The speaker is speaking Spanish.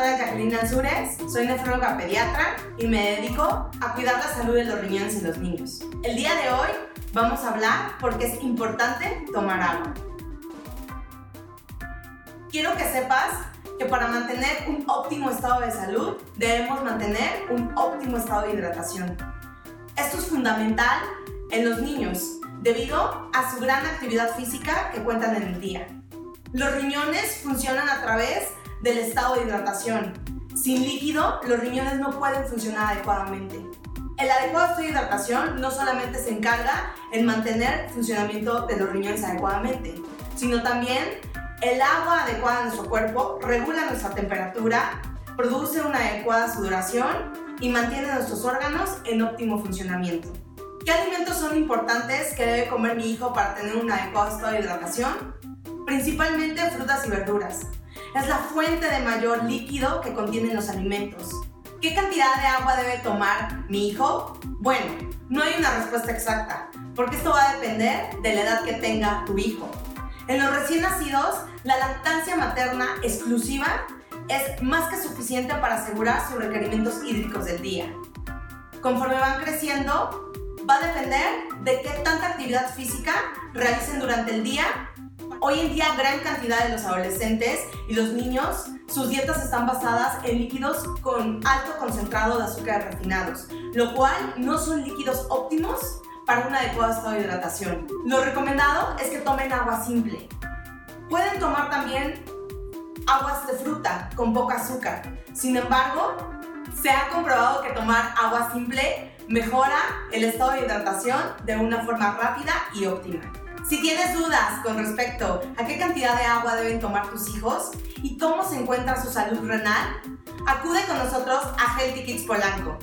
doctora Jacqueline soy nefróloga pediatra y me dedico a cuidar la salud de los riñones en los niños. El día de hoy vamos a hablar porque es importante tomar agua. Quiero que sepas que para mantener un óptimo estado de salud debemos mantener un óptimo estado de hidratación. Esto es fundamental en los niños debido a su gran actividad física que cuentan en el día. Los riñones funcionan a través del estado de hidratación. Sin líquido, los riñones no pueden funcionar adecuadamente. El adecuado estado de hidratación no solamente se encarga en mantener el funcionamiento de los riñones adecuadamente, sino también el agua adecuada en nuestro cuerpo regula nuestra temperatura, produce una adecuada sudoración y mantiene nuestros órganos en óptimo funcionamiento. ¿Qué alimentos son importantes que debe comer mi hijo para tener un adecuado estado de hidratación? Principalmente frutas y verduras. Es la fuente de mayor líquido que contienen los alimentos. ¿Qué cantidad de agua debe tomar mi hijo? Bueno, no hay una respuesta exacta, porque esto va a depender de la edad que tenga tu hijo. En los recién nacidos, la lactancia materna exclusiva es más que suficiente para asegurar sus requerimientos hídricos del día. Conforme van creciendo, va a depender de qué tanta actividad física realicen durante el día. Hoy en día gran cantidad de los adolescentes y los niños, sus dietas están basadas en líquidos con alto concentrado de azúcares refinados, lo cual no son líquidos óptimos para un adecuado estado de hidratación. Lo recomendado es que tomen agua simple. Pueden tomar también aguas de fruta con poca azúcar. Sin embargo, se ha comprobado que tomar agua simple mejora el estado de hidratación de una forma rápida y óptima. Si tienes dudas con respecto a qué cantidad de agua deben tomar tus hijos y cómo se encuentra su salud renal, acude con nosotros a Healthy Kids Polanco.